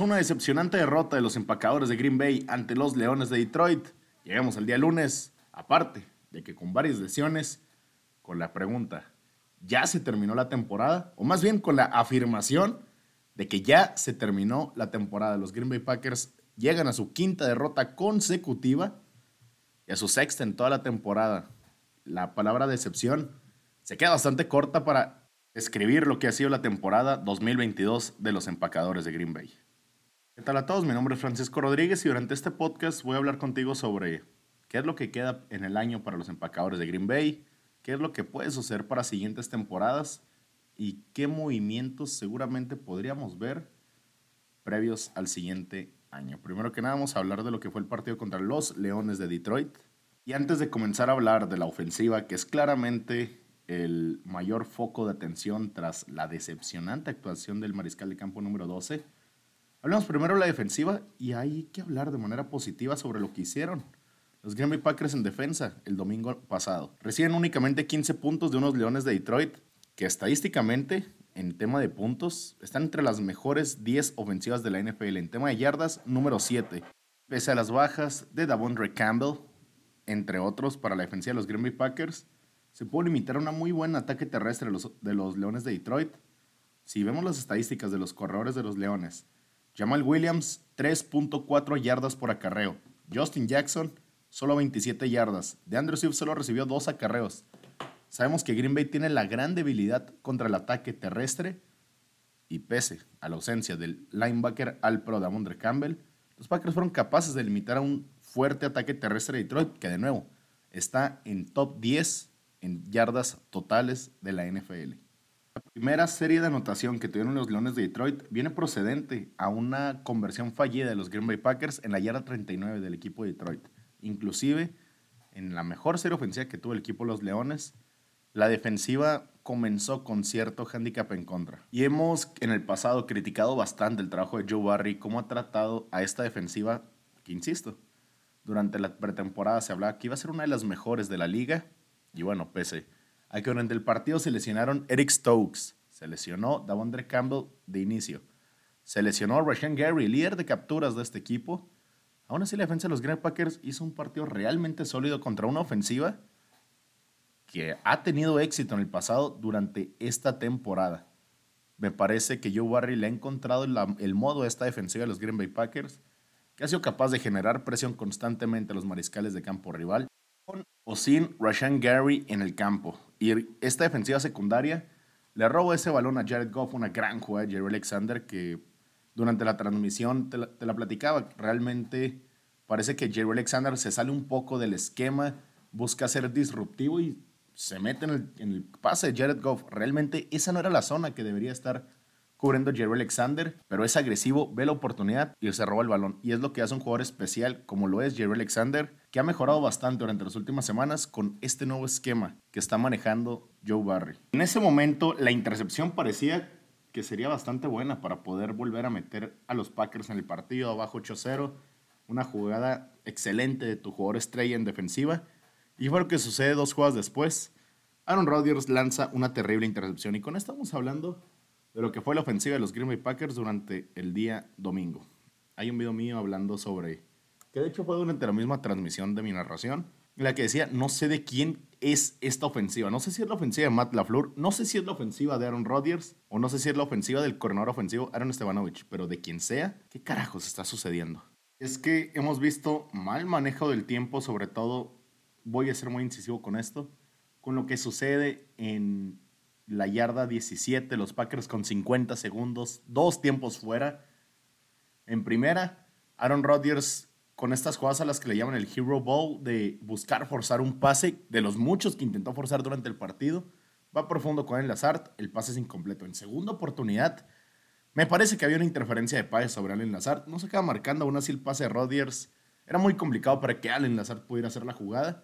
Una decepcionante derrota de los empacadores de Green Bay ante los Leones de Detroit, llegamos al día lunes, aparte de que con varias lesiones, con la pregunta, ¿ya se terminó la temporada? O más bien con la afirmación de que ya se terminó la temporada. Los Green Bay Packers llegan a su quinta derrota consecutiva y a su sexta en toda la temporada. La palabra decepción se queda bastante corta para escribir lo que ha sido la temporada 2022 de los empacadores de Green Bay. ¿Qué tal a todos? Mi nombre es Francisco Rodríguez y durante este podcast voy a hablar contigo sobre qué es lo que queda en el año para los empacadores de Green Bay, qué es lo que puede suceder para siguientes temporadas y qué movimientos seguramente podríamos ver previos al siguiente año. Primero que nada vamos a hablar de lo que fue el partido contra los Leones de Detroit. Y antes de comenzar a hablar de la ofensiva, que es claramente el mayor foco de atención tras la decepcionante actuación del mariscal de campo número 12, Hablamos primero de la defensiva y hay que hablar de manera positiva sobre lo que hicieron. Los Green Bay Packers en defensa el domingo pasado reciben únicamente 15 puntos de unos Leones de Detroit que estadísticamente en tema de puntos están entre las mejores 10 ofensivas de la NFL. En tema de yardas, número 7. Pese a las bajas de Davondre Campbell, entre otros, para la defensiva de los Green Bay Packers, se pudo limitar a un muy buen ataque terrestre de los, de los Leones de Detroit. Si vemos las estadísticas de los corredores de los Leones, Jamal Williams, 3.4 yardas por acarreo. Justin Jackson, solo 27 yardas. De Andrew Swift solo recibió dos acarreos. Sabemos que Green Bay tiene la gran debilidad contra el ataque terrestre y pese a la ausencia del linebacker al pro de Amondre Campbell, los Packers fueron capaces de limitar a un fuerte ataque terrestre de Detroit que de nuevo está en top 10 en yardas totales de la NFL. La primera serie de anotación que tuvieron los Leones de Detroit viene procedente a una conversión fallida de los Green Bay Packers en la yarda 39 del equipo de Detroit. Inclusive, en la mejor serie ofensiva que tuvo el equipo de los Leones, la defensiva comenzó con cierto handicap en contra. Y hemos en el pasado criticado bastante el trabajo de Joe Barry, cómo ha tratado a esta defensiva, que insisto, durante la pretemporada se hablaba que iba a ser una de las mejores de la liga, y bueno, pese a que durante el partido se lesionaron Eric Stokes, se lesionó Davondre Campbell de inicio, se lesionó Rashan Gary, líder de capturas de este equipo. Aún así, la defensa de los Green Packers hizo un partido realmente sólido contra una ofensiva que ha tenido éxito en el pasado durante esta temporada. Me parece que Joe Barry le ha encontrado el, modo de esta defensiva de los Green Bay Packers, que ha sido capaz de generar presión constantemente a los mariscales de campo rival, con o sin Rashan Gary en el campo. Y esta defensiva secundaria le robó ese balón a Jared Goff, una gran jugada de Jerry Alexander que durante la transmisión te la, platicaba. Realmente parece que Jerry Alexander se sale un poco del esquema, busca ser disruptivo y se mete en el, en el pase de Jared Goff. Realmente esa no era la zona que debería estar cubriendo Jerry Alexander, pero es agresivo, ve la oportunidad y se roba el balón. Y es lo que hace un jugador especial como lo es Jerry Alexander, que ha mejorado bastante durante las últimas semanas con este nuevo esquema que está manejando Joe Barry. En ese momento la intercepción parecía que sería bastante buena para poder volver a meter a los Packers en el partido abajo 8-0. Una jugada excelente de tu jugador estrella en defensiva. Y fue lo que sucede dos jugadas después. Aaron Rodgers lanza una terrible intercepción y con esto estamos hablando de lo que fue la ofensiva de los Green Bay Packers durante el día domingo. Hay un video mío hablando sobre, que de hecho fue durante la misma transmisión de mi narración, en la que decía, no sé de quién es esta ofensiva. No sé si es la ofensiva de Matt LaFleur, no sé si es la ofensiva de Aaron Rodgers, o no sé si es la ofensiva del coordinador ofensivo Aaron Stevanovich, pero de quien sea, ¿qué carajos está sucediendo? Es que hemos visto mal manejo del tiempo, sobre todo, voy a ser muy incisivo con esto, con lo que sucede en la yarda 17, los Packers con 50 segundos, dos tiempos fuera. En primera, Aaron Rodgers con estas jugadas a las que le llaman el Hero Ball, de buscar forzar un pase, de los muchos que intentó forzar durante el partido, va profundo con el Lazard, el pase es incompleto. En segunda oportunidad, me parece que había una interferencia de pase sobre Allen Lazard, no se acaba marcando aún así el pase de Rodgers, era muy complicado para que Allen Lazard pudiera hacer la jugada.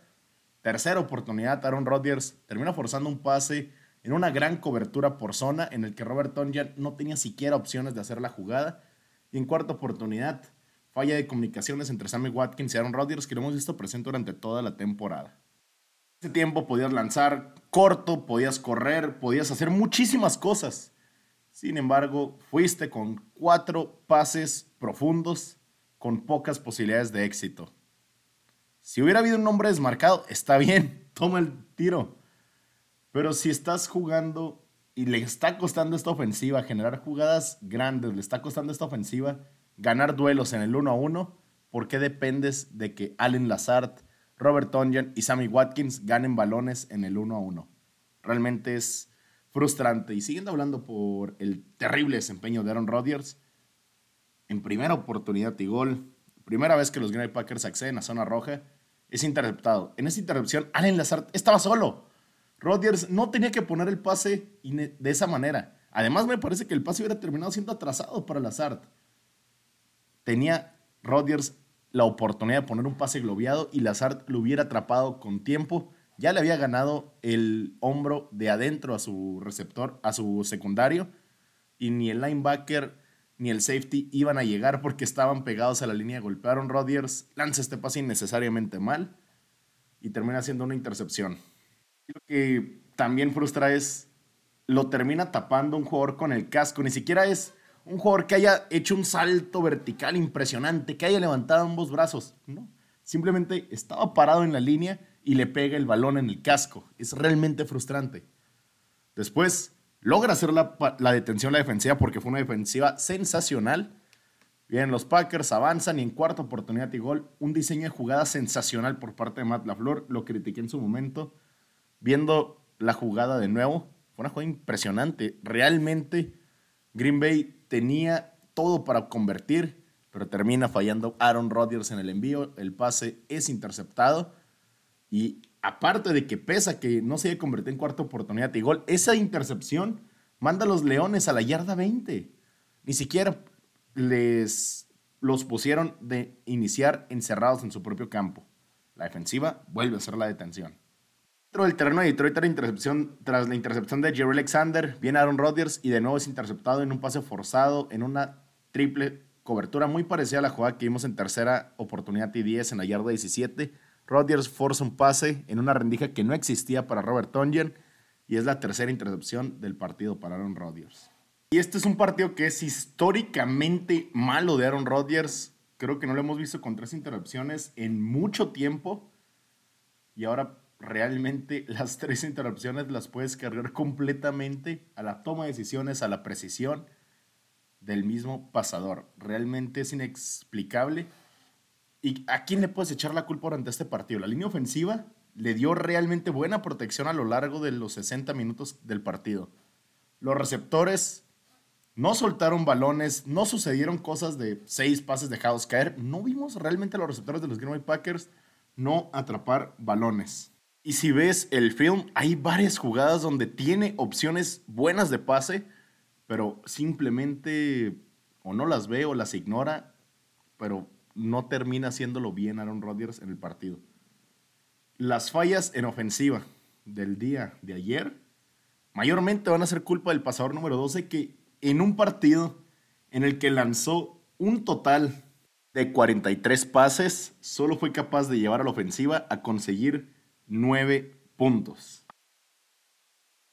Tercera oportunidad, Aaron Rodgers termina forzando un pase en una gran cobertura por zona en el que Robert Tonyan no tenía siquiera opciones de hacer la jugada. Y en cuarta oportunidad, falla de comunicaciones entre Sammy Watkins y Aaron Rodgers que lo hemos visto presente durante toda la temporada. Ese tiempo podías lanzar corto, podías correr, podías hacer muchísimas cosas. Sin embargo, fuiste con cuatro pases profundos con pocas posibilidades de éxito. Si hubiera habido un hombre desmarcado, está bien, toma el tiro. Pero si estás jugando y le está costando esta ofensiva generar jugadas grandes, le está costando esta ofensiva ganar duelos en el 1 a 1, ¿por qué dependes de que Allen Lazard, Robert Tonyan y Sammy Watkins ganen balones en el 1 a 1? Realmente es frustrante. Y siguiendo hablando por el terrible desempeño de Aaron Rodgers, en primera oportunidad y gol, primera vez que los Green Bay Packers acceden a zona roja, es interceptado. En esa intercepción, Allen Lazard estaba solo Rodgers no tenía que poner el pase de esa manera. Además, me parece que el pase hubiera terminado siendo atrasado para Lazard. Tenía Rodgers la oportunidad de poner un pase globiado y Lazard lo hubiera atrapado con tiempo. Ya le había ganado el hombro de adentro a su receptor, a su secundario, y ni el linebacker ni el safety iban a llegar porque estaban pegados a la línea. Golpearon Rodgers, lanza este pase innecesariamente mal y termina siendo una intercepción. Lo que también frustra es, lo termina tapando un jugador con el casco. Ni siquiera es un jugador que haya hecho un salto vertical impresionante, que haya levantado ambos brazos. No, simplemente estaba parado en la línea y le pega el balón en el casco. Es realmente frustrante. Después logra hacer la, la detención la defensiva porque fue una defensiva sensacional. Bien, los Packers avanzan y en cuarta oportunidad y gol, un diseño de jugada sensacional por parte de Matt LaFleur. Lo critiqué en su momento viendo la jugada de nuevo, fue una jugada impresionante. Realmente Green Bay tenía todo para convertir, pero termina fallando Aaron Rodgers en el envío. El pase es interceptado. Y aparte de que pesa que no se haya convertido en cuarta oportunidad y gol, esa intercepción manda a los Leones a la yarda 20. Ni siquiera les los pusieron de iniciar encerrados en su propio campo. La defensiva vuelve a ser la detención. Dentro del terreno de Detroit intercepción, tras la intercepción de Jerry Alexander, viene Aaron Rodgers y de nuevo es interceptado en un pase forzado, en una triple cobertura muy parecida a la jugada que vimos en tercera oportunidad y 10 en la yarda 17. Rodgers forza un pase en una rendija que no existía para Robert Tonyan y es la tercera intercepción del partido para Aaron Rodgers. Y este es un partido que es históricamente malo de Aaron Rodgers. Creo que no lo hemos visto con tres intercepciones en mucho tiempo. Y ahora realmente las tres interrupciones las puedes cargar completamente a la toma de decisiones, a la precisión del mismo pasador. Realmente es inexplicable. ¿Y a quién le puedes echar la culpa durante este partido? La línea ofensiva le dio realmente buena protección a lo largo de los 60 minutos del partido. Los receptores no soltaron balones, no sucedieron cosas de seis pases dejados caer. No vimos realmente a los receptores de los Green Bay Packers no atrapar balones. Y si ves el film, hay varias jugadas donde tiene opciones buenas de pase, pero simplemente o no las ve o las ignora, pero no termina haciéndolo bien Aaron Rodgers en el partido. Las fallas en ofensiva del día de ayer mayormente van a ser culpa del pasador número 12 que en un partido en el que lanzó un total de 43 pases, solo fue capaz de llevar a la ofensiva a conseguir 9 puntos.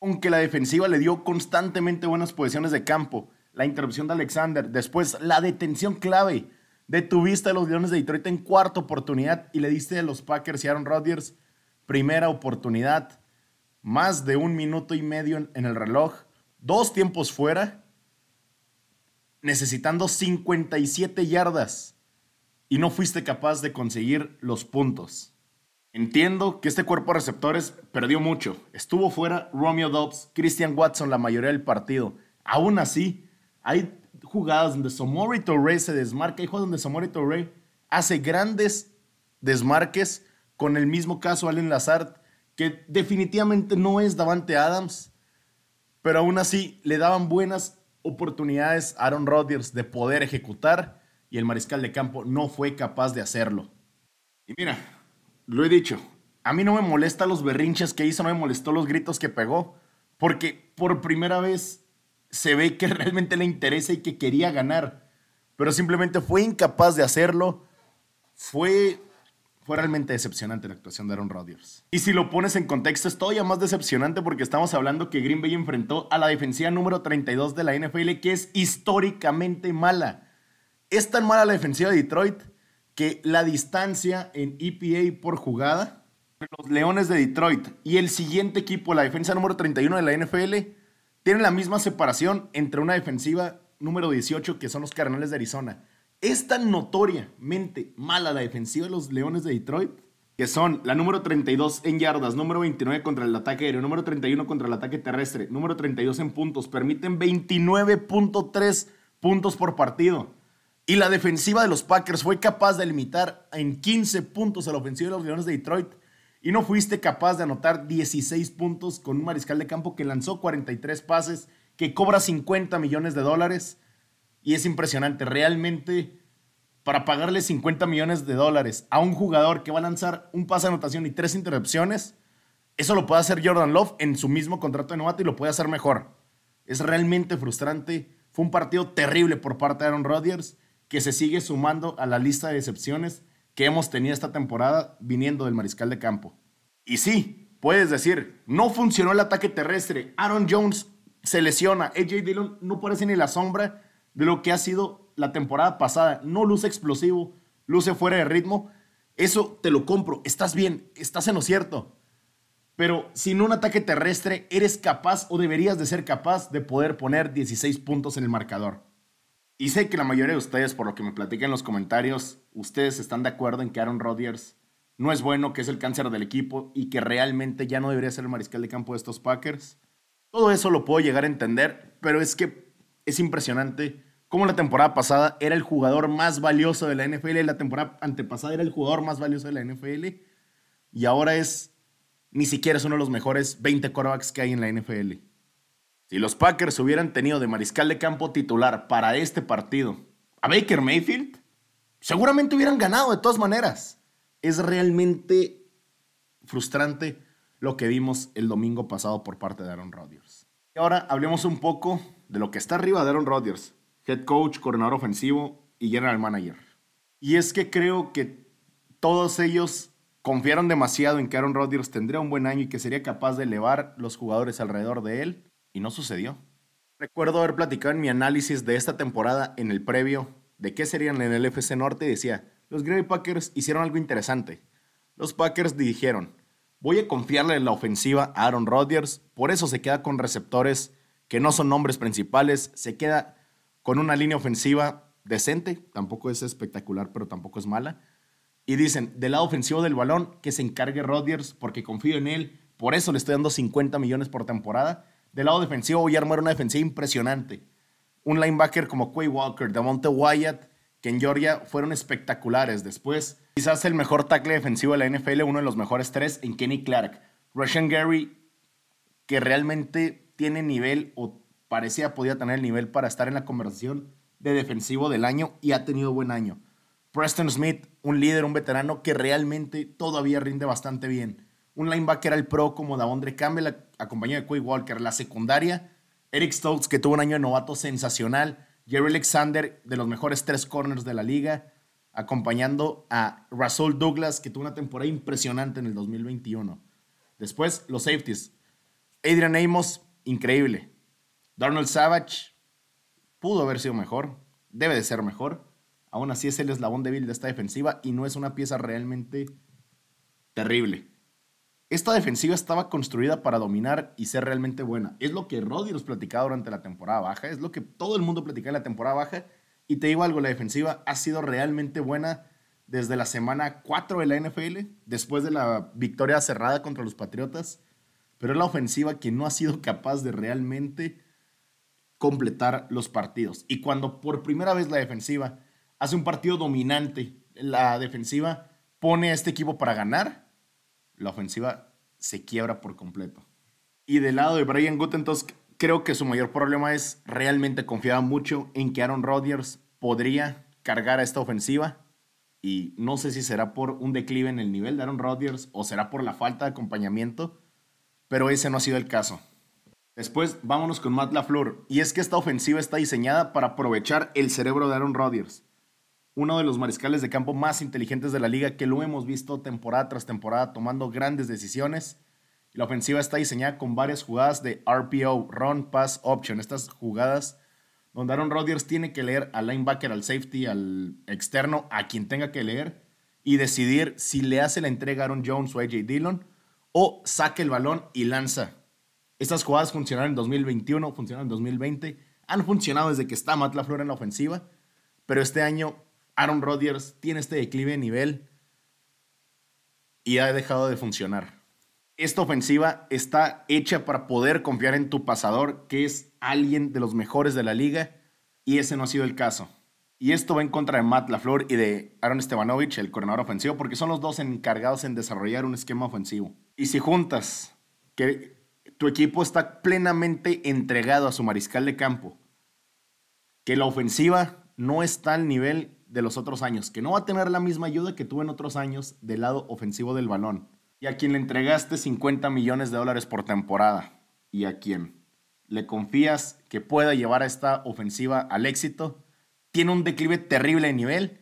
Aunque la defensiva le dio constantemente buenas posiciones de campo, la interrupción de Alexander, después la detención clave, detuviste a los Leones de Detroit en cuarta oportunidad y le diste a los Packers y Aaron Rodgers primera oportunidad, más de un minuto y medio en el reloj, dos tiempos fuera, necesitando 57 yardas y no fuiste capaz de conseguir los puntos. Entiendo que este cuerpo de receptores perdió mucho. Estuvo fuera Romeo Dobbs, Christian Watson la mayoría del partido. Aún así, hay jugadas donde Somori Torrey se desmarca. Hay jugadas donde Somori Torrey hace grandes desmarques con el mismo caso Allen Lazard, que definitivamente no es Davante Adams, pero aún así le daban buenas oportunidades a Aaron Rodgers de poder ejecutar y el mariscal de campo no fue capaz de hacerlo. Y mira, lo he dicho, a mí no me molesta los berrinches que hizo, no me molestó los gritos que pegó, porque por primera vez se ve que realmente le interesa y que quería ganar, pero simplemente fue incapaz de hacerlo. Fue, fue realmente decepcionante la actuación de Aaron Rodgers. Y si lo pones en contexto, es todavía más decepcionante porque estamos hablando que Green Bay enfrentó a la defensiva número 32 de la NFL, que es históricamente mala. Es tan mala la defensiva de Detroit que la distancia en EPA por jugada los Leones de Detroit y el siguiente equipo, la defensa número 31 de la NFL, tienen la misma separación entre una defensiva número 18 que son los Cardenales de Arizona. Es tan notoriamente mala la defensiva de los Leones de Detroit que son la número 32 en yardas, número 29 contra el ataque aéreo, número 31 contra el ataque terrestre, número 32 en puntos, permiten 29.3 puntos por partido. Y la defensiva de los Packers fue capaz de limitar en 15 puntos a la ofensiva de los Leones de Detroit y no fuiste capaz de anotar 16 puntos con un mariscal de campo que lanzó 43 pases, que cobra 50 millones de dólares y es impresionante. Realmente, para pagarle 50 millones de dólares a un jugador que va a lanzar un pase de anotación y tres interrupciones, eso lo puede hacer Jordan Love en su mismo contrato de novato y lo puede hacer mejor. Es realmente frustrante. Fue un partido terrible por parte de Aaron Rodgers que se sigue sumando a la lista de decepciones que hemos tenido esta temporada viniendo del mariscal de campo. Y sí, puedes decir, no funcionó el ataque terrestre. Aaron Jones se lesiona. AJ Dillon no parece ni la sombra de lo que ha sido la temporada pasada. No luce explosivo, luce fuera de ritmo. Eso te lo compro. Estás bien, estás en lo cierto. Pero sin un ataque terrestre, eres capaz o deberías de ser capaz de poder poner 16 puntos en el marcador. Y sé que la mayoría de ustedes, por lo que me platican en los comentarios, ustedes están de acuerdo en que Aaron Rodgers no es bueno, que es el cáncer del equipo y que realmente ya no debería ser el mariscal de campo de estos Packers. Todo eso lo puedo llegar a entender, pero es que es impresionante cómo la temporada pasada era el jugador más valioso de la NFL y la temporada antepasada era el jugador más valioso de la NFL y ahora es ni siquiera es uno de los mejores 20 quarterbacks que hay en la NFL. Si los Packers hubieran tenido de mariscal de campo titular para este partido a Baker Mayfield, seguramente hubieran ganado de todas maneras. Es realmente frustrante lo que vimos el domingo pasado por parte de Aaron Rodgers. Y ahora hablemos un poco de lo que está arriba de Aaron Rodgers, head coach, coordinador ofensivo y general manager. Y es que creo que todos ellos confiaron demasiado en que Aaron Rodgers tendría un buen año y que sería capaz de elevar los jugadores alrededor de él, y no sucedió. Recuerdo haber platicado en mi análisis de esta temporada en el previo de qué serían en el FC Norte decía, los Green Bay Packers hicieron algo interesante. Los Packers dijeron, Voy a confiarle en la ofensiva a Aaron Rodgers, por eso se queda con receptores que no son nombres principales, se queda con una línea ofensiva decente, tampoco es espectacular, pero tampoco es mala. Y dicen, del lado ofensivo del balón, que se encargue Rodgers porque confío en él, por eso le estoy dando 50 millones por temporada. Del lado defensivo voy a una defensiva impresionante. Un linebacker como Quay Walker, Monte Wyatt, que en Georgia fueron espectaculares. Después Quizás el mejor tackle defensivo de la NFL, uno de los mejores tres, en Kenny Clark. Russian Gary, que realmente tiene nivel o parecía podía tener el nivel para estar en la conversación de defensivo del año y ha tenido buen año. Preston Smith, un líder, un veterano que realmente todavía rinde bastante bien. Un linebacker al pro como Davondre Campbell, acompañado de Quay Walker. La secundaria, Eric Stokes, que tuvo un año de novato sensacional. Jerry Alexander, de los mejores tres corners de la liga acompañando a Russell Douglas, que tuvo una temporada impresionante en el 2021. Después, los safeties. Adrian Amos, increíble. Darnold Savage, pudo haber sido mejor, debe de ser mejor. Aún así es el eslabón débil de esta defensiva y no es una pieza realmente terrible. Esta defensiva estaba construida para dominar y ser realmente buena. Es lo que Rodgers platicaba durante la temporada baja, es lo que todo el mundo platicaba en la temporada baja y te digo algo, la defensiva ha sido realmente buena desde la semana 4 de la NFL, después de la victoria cerrada contra los Patriotas, pero es la ofensiva que no ha sido capaz de realmente completar los partidos. Y cuando por primera vez la defensiva hace un partido dominante, la defensiva pone a este equipo para ganar, la ofensiva se quiebra por completo. Y del lado de Brian Gutentosk, creo que su mayor problema es realmente confiaba mucho en que Aaron Rodgers podría cargar a esta ofensiva y no sé si será por un declive en el nivel de Aaron Rodgers o será por la falta de acompañamiento, pero ese no ha sido el caso. Después vámonos con Matt LaFleur y es que esta ofensiva está diseñada para aprovechar el cerebro de Aaron Rodgers. Uno de los mariscales de campo más inteligentes de la liga, que lo hemos visto temporada tras temporada tomando grandes decisiones. La ofensiva está diseñada con varias jugadas de RPO, Run Pass Option. Estas jugadas donde Aaron Rodgers tiene que leer al linebacker, al safety, al externo, a quien tenga que leer y decidir si le hace la entrega a Aaron Jones o a AJ Dillon o saque el balón y lanza. Estas jugadas funcionaron en 2021, funcionaron en 2020, han funcionado desde que está Matt LaFleur en la ofensiva, pero este año Aaron Rodgers tiene este declive de nivel y ha dejado de funcionar. Esta ofensiva está hecha para poder confiar en tu pasador, que es alguien de los mejores de la liga, y ese no ha sido el caso. Y esto va en contra de Matt LaFleur y de Aaron Stevanovich, el coordinador ofensivo, porque son los dos encargados en desarrollar un esquema ofensivo. Y si juntas que tu equipo está plenamente entregado a su mariscal de campo, que la ofensiva no está al nivel de los otros años, que no va a tener la misma ayuda que tuvo en otros años del lado ofensivo del balón, y a quien le entregaste 50 millones de dólares por temporada, y a quien le confías que pueda llevar a esta ofensiva al éxito, tiene un declive terrible de nivel.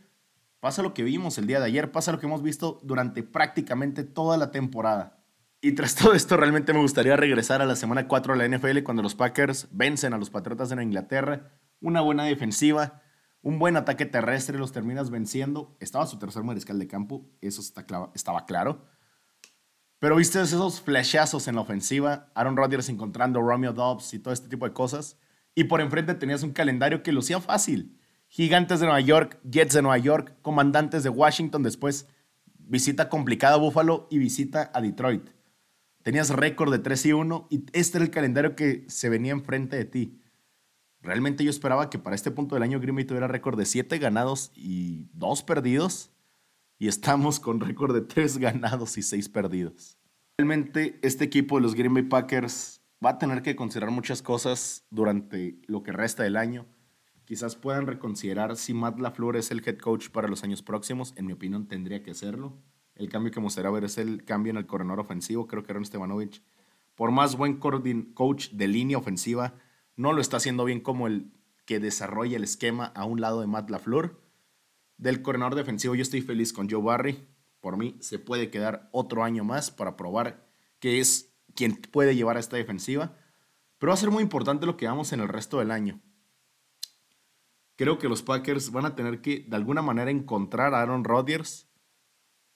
Pasa lo que vimos el día de ayer, pasa lo que hemos visto durante prácticamente toda la temporada. Y tras todo esto, realmente me gustaría regresar a la semana 4 de la NFL cuando los Packers vencen a los Patriotas en Inglaterra. Una buena defensiva, un buen ataque terrestre, los terminas venciendo. Estaba su tercer mariscal de campo, eso estaba claro. Pero viste esos flashazos en la ofensiva, Aaron Rodgers encontrando Romeo Dobbs y todo este tipo de cosas. Y por enfrente tenías un calendario que lucía fácil. Gigantes de Nueva York, Jets de Nueva York, Comandantes de Washington, después visita complicada a Buffalo y visita a Detroit. Tenías récord de 3 y 1 y este era el calendario que se venía enfrente de ti. Realmente yo esperaba que para este punto del año Green Bay tuviera récord de 7 ganados y 2 perdidos. Y estamos con récord de 3 ganados y 6 perdidos. Realmente este equipo de los Green Bay Packers va a tener que considerar muchas cosas durante lo que resta del año quizás puedan reconsiderar si Matt LaFleur es el head coach para los años próximos. En mi opinión, tendría que serlo. El cambio que me gustaría ver es el cambio en el coordinador ofensivo. Creo que Aaron Stevanovich, por más buen coach de línea ofensiva, no lo está haciendo bien como el que desarrolla el esquema a un lado de Matt LaFleur. Del coordinador defensivo, yo estoy feliz con Joe Barry. Por mí, se puede quedar otro año más para probar que es quien puede llevar a esta defensiva. Pero va a ser muy importante lo que hagamos en el resto del año creo que los Packers van a tener que de alguna manera encontrar a Aaron Rodgers,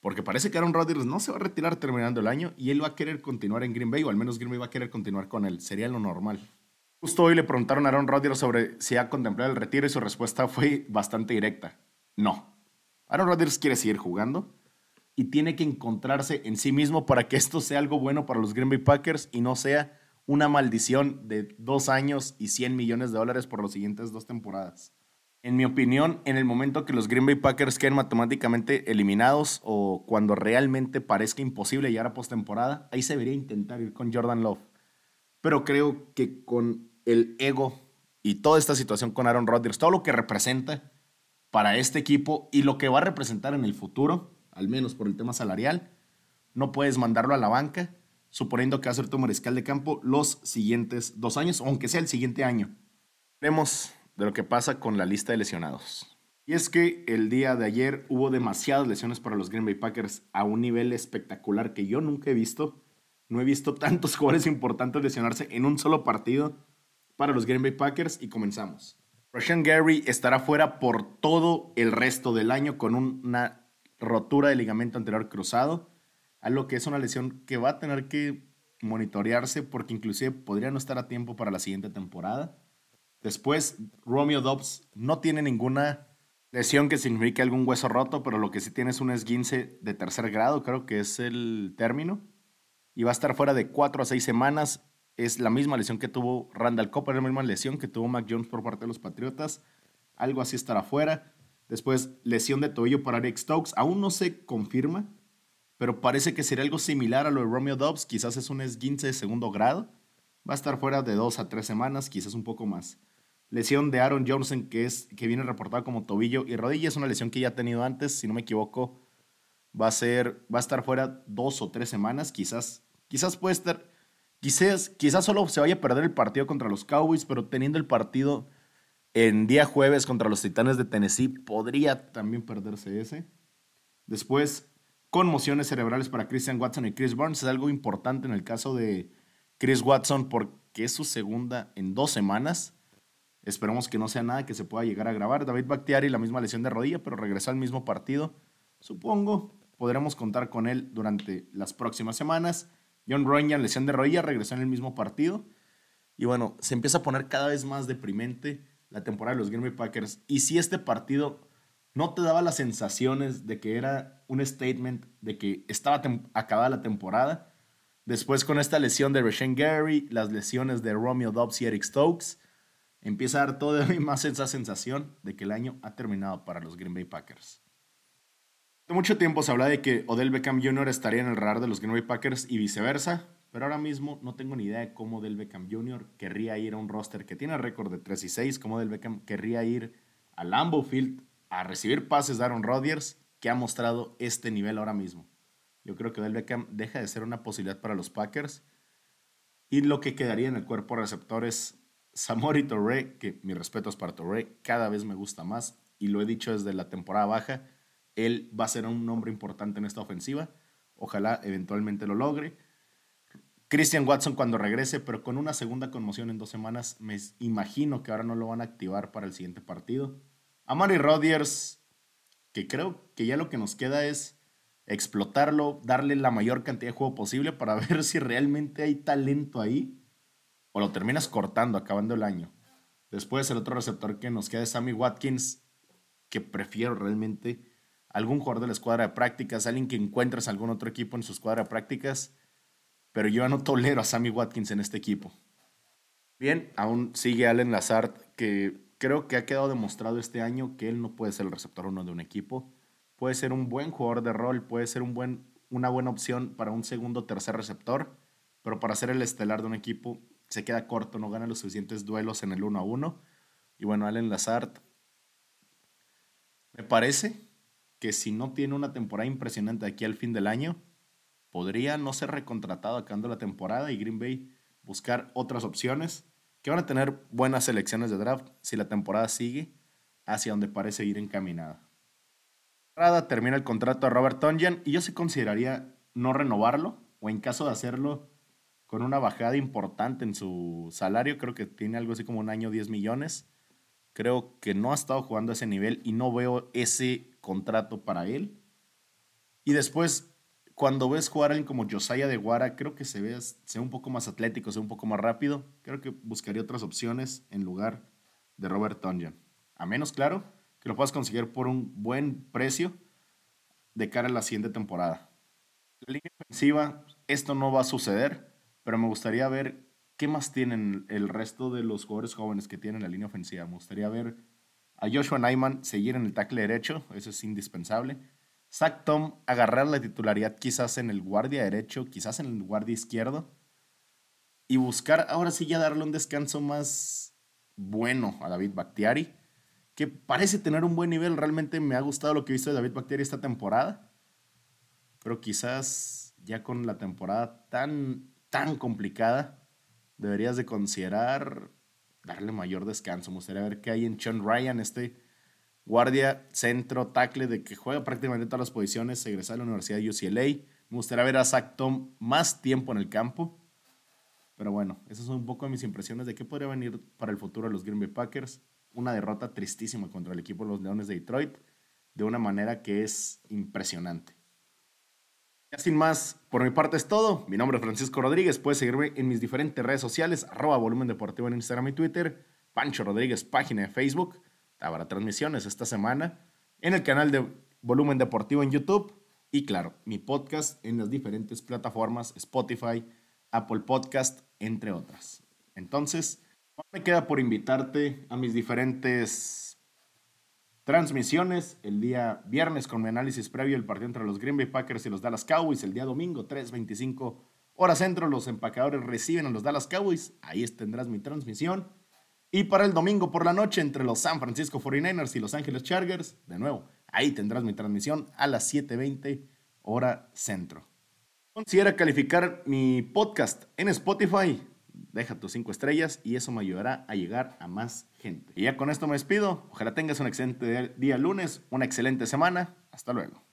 porque parece que Aaron Rodgers no se va a retirar terminando el año y él va a querer continuar en Green Bay, o al menos Green Bay va a querer continuar con él. Sería lo normal. Justo hoy le preguntaron a Aaron Rodgers sobre si ha contemplado el retiro y su respuesta fue bastante directa. No. Aaron Rodgers quiere seguir jugando y tiene que encontrarse en sí mismo para que esto sea algo bueno para los Green Bay Packers y no sea una maldición de dos años y 100 millones de dólares por las siguientes dos temporadas en mi opinión, en el momento que los Green Bay Packers queden matemáticamente eliminados o cuando realmente parezca imposible llegar a postemporada, ahí se debería intentar ir con Jordan Love. Pero creo que con el ego y toda esta situación con Aaron Rodgers, todo lo que representa para este equipo y lo que va a representar en el futuro, al menos por el tema salarial, no puedes mandarlo a la banca, suponiendo que va a ser tu mariscal de campo los siguientes dos años, aunque sea el siguiente año. Vemos de lo que pasa con la lista de lesionados. Y es que el día de ayer hubo demasiadas lesiones para los Green Bay Packers a un nivel espectacular que yo nunca he visto. No he visto tantos jugadores importantes lesionarse en un solo partido para los Green Bay Packers y comenzamos. Rashan Gary estará fuera por todo el resto del año con una rotura de ligamento anterior cruzado, algo que es una lesión que va a tener que monitorearse porque inclusive podría no estar a tiempo para la siguiente temporada. Después, Romeo Dobbs no tiene ninguna lesión que signifique algún hueso roto, pero lo que sí tiene es un esguince de tercer grado, creo que es el término. Y va a estar fuera de cuatro a seis semanas. Es la misma lesión que tuvo Randall Copper, la misma lesión que tuvo Mac Jones por parte de los Patriotas. Algo así estará fuera. Después, lesión de tobillo para Eric Stokes. Aún no se confirma, pero parece que sería algo similar a lo de Romeo Dobbs. Quizás es un esguince de segundo grado. Va a estar fuera de dos a tres semanas, quizás un poco más. Lesión de Aaron Johnson, que, es, que viene reportada como tobillo y rodilla. Es una lesión que ya ha tenido antes, si no me equivoco. Va a, ser, va a estar fuera dos o tres semanas. Quizás, quizás puede estar. Quizás, quizás solo se vaya a perder el partido contra los Cowboys, pero teniendo el partido En día jueves contra los Titanes de Tennessee podría también perderse ese. Después, conmociones cerebrales para Christian Watson y Chris Burns. Es algo importante en el caso de Chris Watson porque es su segunda en dos semanas. Esperemos que no sea nada que se pueda llegar a grabar. David Bakhtiari, la misma lesión de rodilla, pero regresó al mismo partido. Supongo podremos contar con él durante las próximas semanas. John Runyan, lesión de rodilla, regresó en el mismo partido. Y bueno, se empieza a poner cada vez más deprimente la temporada de los Green Bay Packers. Y si este partido no te daba las sensaciones de que era un statement, de que estaba acabada la temporada, después con esta lesión de Rashan Gary, las lesiones de Romeo Dobbs y Eric Stokes, empieza a dar todavía más esa sensación de que el año ha terminado para los Green Bay Packers. Mucho tiempo se habla de que Odell Beckham Jr. estaría en el radar de los Green Bay Packers y viceversa, pero ahora mismo no tengo ni idea de cómo Odell Beckham Jr. querría ir a un roster que tiene récord de 3 y 6, cómo Odell Beckham querría ir a Lambeau Field a recibir pases de Aaron Rodgers, que ha mostrado este nivel ahora mismo. Yo creo que Odell Beckham deja de ser una posibilidad para los Packers y lo que quedaría en el cuerpo receptor es Samori Torre, que mi respeto es para Torre, cada vez me gusta más y lo he dicho desde la temporada baja, él va a ser un nombre importante en esta ofensiva. Ojalá eventualmente lo logre. Christian Watson cuando regrese, pero con una segunda conmoción en dos semanas, me imagino que ahora no lo van a activar para el siguiente partido. Amari Rodgers, que creo que ya lo que nos queda es explotarlo, darle la mayor cantidad de juego posible para ver si realmente hay talento ahí o lo terminas cortando acabando el año. Después el otro receptor que nos queda es Sammy Watkins, que prefiero realmente algún jugador de la escuadra de prácticas, alguien que encuentres algún otro equipo en su escuadra de prácticas, pero yo no tolero a Sammy Watkins en este equipo. Bien, aún sigue Allen Lazard, que creo que ha quedado demostrado este año que él no puede ser el receptor uno de un equipo. Puede ser un buen jugador de rol, puede ser un buen, una buena opción para un segundo o tercer receptor, pero para ser el estelar de un equipo se queda corto, no gana los suficientes duelos en el 1 a 1. Y bueno, Allen Lazard, me parece que si no tiene una temporada impresionante aquí al fin del año, podría no ser recontratado acabando la temporada y Green Bay buscar otras opciones que van a tener buenas selecciones de draft si la temporada sigue hacia donde parece ir encaminada. Termina el contrato a Robert Tonyan y yo se consideraría no renovarlo o en caso de hacerlo con una bajada importante en su salario, creo que tiene algo así como un año 10 millones. Creo que no ha estado jugando a ese nivel y no veo ese contrato para él. Y después, cuando ves jugar a alguien como Josiah de Guara, creo que se ve, se un poco más atlético, se ve un poco más rápido. Creo que buscaría otras opciones en lugar de Robert Tonjan. A menos, claro, que lo puedas conseguir por un buen precio de cara a la siguiente temporada. La línea ofensiva, esto no va a suceder pero me gustaría ver qué más tienen el resto de los jugadores jóvenes que tienen la línea ofensiva. Me gustaría ver a Joshua Nyman seguir en el tackle derecho, eso es indispensable. Zach Tom agarrar la titularidad quizás en el guardia derecho, quizás en el guardia izquierdo. Y buscar ahora sí ya darle un descanso más bueno a David Bakhtiari, que parece tener un buen nivel. Realmente me ha gustado lo que he visto de David Bakhtiari esta temporada. Pero quizás ya con la temporada tan tan complicada, deberías de considerar darle mayor descanso. Me gustaría ver qué hay en Sean Ryan, este guardia, centro, tackle, de que juega prácticamente todas las posiciones, egresado a la Universidad de UCLA. Me gustaría ver a Zach Tom más tiempo en el campo. Pero bueno, esas son un poco de mis impresiones de qué podría venir para el futuro de los Green Bay Packers. Una derrota tristísima contra el equipo de los Leones de Detroit, de una manera que es impresionante sin más, por mi parte es todo. Mi nombre es Francisco Rodríguez. Puedes seguirme en mis diferentes redes sociales, arroba volumen deportivo en Instagram y Twitter, Pancho Rodríguez, página de Facebook. Habrá transmisiones esta semana en el canal de Volumen Deportivo en YouTube y claro, mi podcast en las diferentes plataformas, Spotify, Apple Podcast, entre otras. Entonces, me queda por invitarte a mis diferentes Transmisiones el día viernes con mi análisis previo del partido entre los Green Bay Packers y los Dallas Cowboys. El día domingo, 3.25 horas centro, los empacadores reciben a los Dallas Cowboys. Ahí tendrás mi transmisión. Y para el domingo por la noche entre los San Francisco 49ers y Los Ángeles Chargers, de nuevo, ahí tendrás mi transmisión a las 7.20 hora centro. Considera calificar mi podcast en Spotify. Deja tus cinco estrellas y eso me ayudará a llegar a más gente. Y ya con esto me despido. Ojalá tengas un excelente día lunes, una excelente semana. Hasta luego.